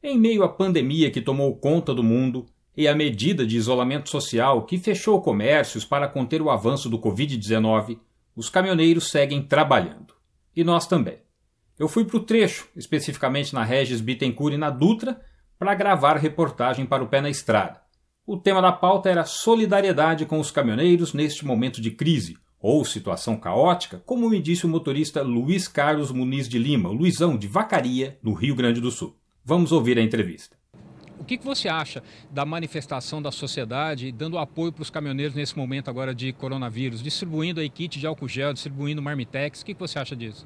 Em meio à pandemia que tomou conta do mundo e à medida de isolamento social que fechou comércios para conter o avanço do Covid-19, os caminhoneiros seguem trabalhando. E nós também. Eu fui para o trecho, especificamente na Regis Bittencourt e na Dutra, para gravar reportagem para o Pé na Estrada. O tema da pauta era solidariedade com os caminhoneiros neste momento de crise, ou situação caótica, como me disse o motorista Luiz Carlos Muniz de Lima, Luizão de Vacaria, no Rio Grande do Sul. Vamos ouvir a entrevista. O que, que você acha da manifestação da sociedade dando apoio para os caminhoneiros nesse momento agora de coronavírus, distribuindo aí kit de álcool gel, distribuindo marmitex? O que, que você acha disso?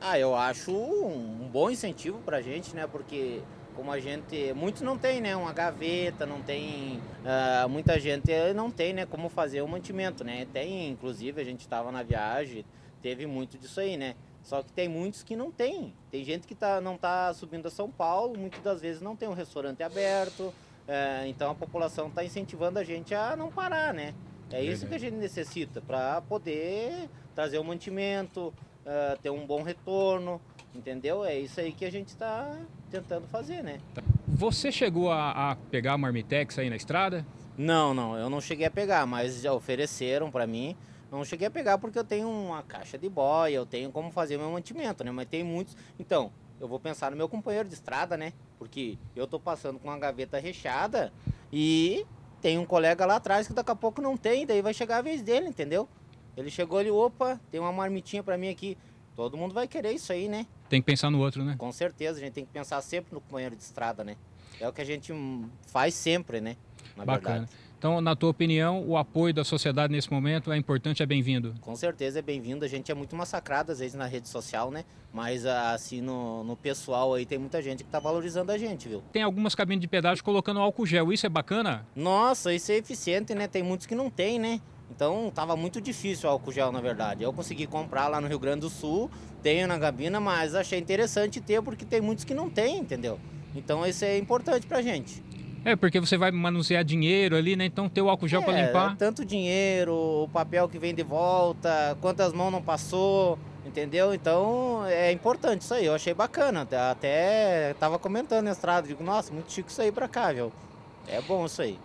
Ah, eu acho um bom incentivo para a gente, né? Porque como a gente muitos não tem né uma gaveta não tem uh, muita gente não tem né como fazer o mantimento né tem inclusive a gente estava na viagem teve muito disso aí né só que tem muitos que não tem tem gente que tá não tá subindo a São Paulo muitas das vezes não tem um restaurante aberto uh, então a população está incentivando a gente a não parar né é isso que a gente necessita para poder trazer o mantimento uh, ter um bom retorno Entendeu? É isso aí que a gente está tentando fazer, né? Você chegou a, a pegar a Marmitex aí na estrada? Não, não, eu não cheguei a pegar, mas já ofereceram para mim. Não cheguei a pegar porque eu tenho uma caixa de boia, eu tenho como fazer meu mantimento, né? Mas tem muitos. Então, eu vou pensar no meu companheiro de estrada, né? Porque eu tô passando com uma gaveta recheada e tem um colega lá atrás que daqui a pouco não tem, daí vai chegar a vez dele, entendeu? Ele chegou ali, opa, tem uma marmitinha para mim aqui. Todo mundo vai querer isso aí, né? Tem que pensar no outro, né? Com certeza, a gente tem que pensar sempre no companheiro de estrada, né? É o que a gente faz sempre, né? Na Bacana. Verdade. Então, na tua opinião, o apoio da sociedade nesse momento é importante, é bem-vindo? Com certeza é bem-vindo. A gente é muito massacrado às vezes na rede social, né? Mas assim, no, no pessoal aí tem muita gente que tá valorizando a gente, viu? Tem algumas cabines de pedágio colocando álcool gel, isso é bacana? Nossa, isso é eficiente, né? Tem muitos que não tem, né? Então estava muito difícil o álcool gel, na verdade. Eu consegui comprar lá no Rio Grande do Sul, tenho na gabina, mas achei interessante ter porque tem muitos que não tem, entendeu? Então isso é importante pra gente. É, porque você vai manusear dinheiro ali, né? Então ter o álcool gel é, para limpar. Tanto dinheiro, o papel que vem de volta, quantas mãos não passou, entendeu? Então é importante isso aí, eu achei bacana. Até tava comentando na estrada, digo, nossa, muito chique isso aí pra cá, viu? É bom isso aí.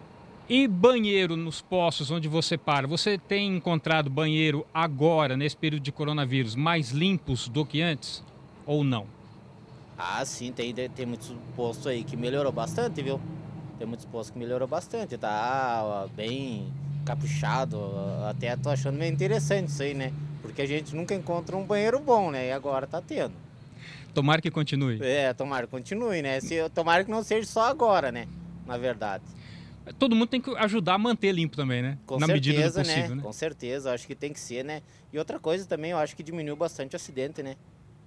E banheiro nos postos onde você para? Você tem encontrado banheiro agora, nesse período de coronavírus, mais limpos do que antes? Ou não? Ah, sim, tem, tem muitos postos aí que melhorou bastante, viu? Tem muitos postos que melhorou bastante, tá bem caprichado. Até tô achando meio interessante isso aí, né? Porque a gente nunca encontra um banheiro bom, né? E agora tá tendo. Tomara que continue. É, tomara que continue, né? Se, tomara que não seja só agora, né? Na verdade todo mundo tem que ajudar a manter limpo também, né? Com Na certeza, medida do né? possível, né? né? Com certeza, acho que tem que ser, né? E outra coisa também, eu acho que diminuiu bastante o acidente, né?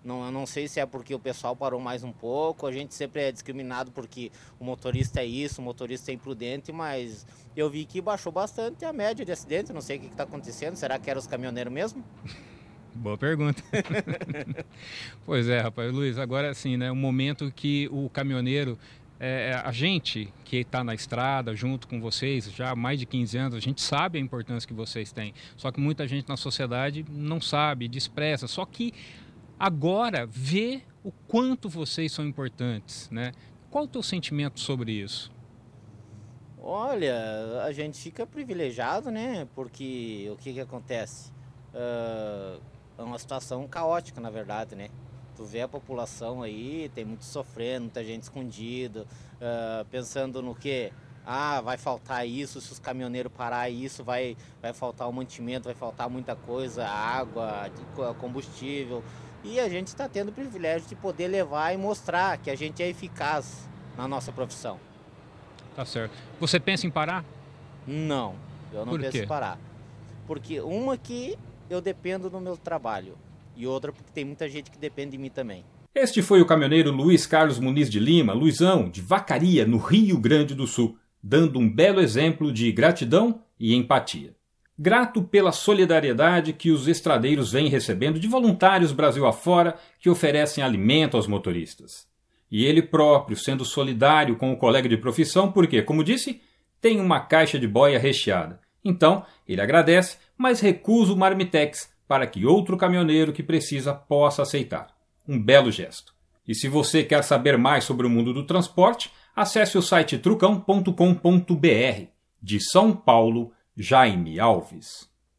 Não, eu não sei se é porque o pessoal parou mais um pouco, a gente sempre é discriminado porque o motorista é isso, o motorista é imprudente, mas eu vi que baixou bastante a média de acidentes, não sei o que está acontecendo, será que eram os caminhoneiros mesmo? Boa pergunta. pois é, rapaz. Luiz, agora sim, né? Um momento que o caminhoneiro é, é, a gente que está na estrada junto com vocês já há mais de 15 anos, a gente sabe a importância que vocês têm. Só que muita gente na sociedade não sabe, despreza. Só que agora vê o quanto vocês são importantes, né? Qual o teu sentimento sobre isso? Olha, a gente fica privilegiado, né? Porque o que, que acontece? Uh, é uma situação caótica, na verdade, né? Tu vê a população aí, tem muito sofrendo, muita gente escondida, uh, pensando no que? Ah, vai faltar isso, se os caminhoneiros parar isso, vai, vai faltar o mantimento, vai faltar muita coisa, água, combustível. E a gente está tendo o privilégio de poder levar e mostrar que a gente é eficaz na nossa profissão. Tá certo. Você pensa em parar? Não, eu não Por penso quê? em parar. Porque uma que eu dependo do meu trabalho e outra porque tem muita gente que depende de mim também. Este foi o caminhoneiro Luiz Carlos Muniz de Lima, Luizão, de Vacaria, no Rio Grande do Sul, dando um belo exemplo de gratidão e empatia. Grato pela solidariedade que os estradeiros vêm recebendo de voluntários Brasil afora que oferecem alimento aos motoristas. E ele próprio sendo solidário com o colega de profissão, porque, como disse, tem uma caixa de boia recheada. Então, ele agradece, mas recusa o marmitex para que outro caminhoneiro que precisa possa aceitar. Um belo gesto. E se você quer saber mais sobre o mundo do transporte, acesse o site trucão.com.br. De São Paulo, Jaime Alves.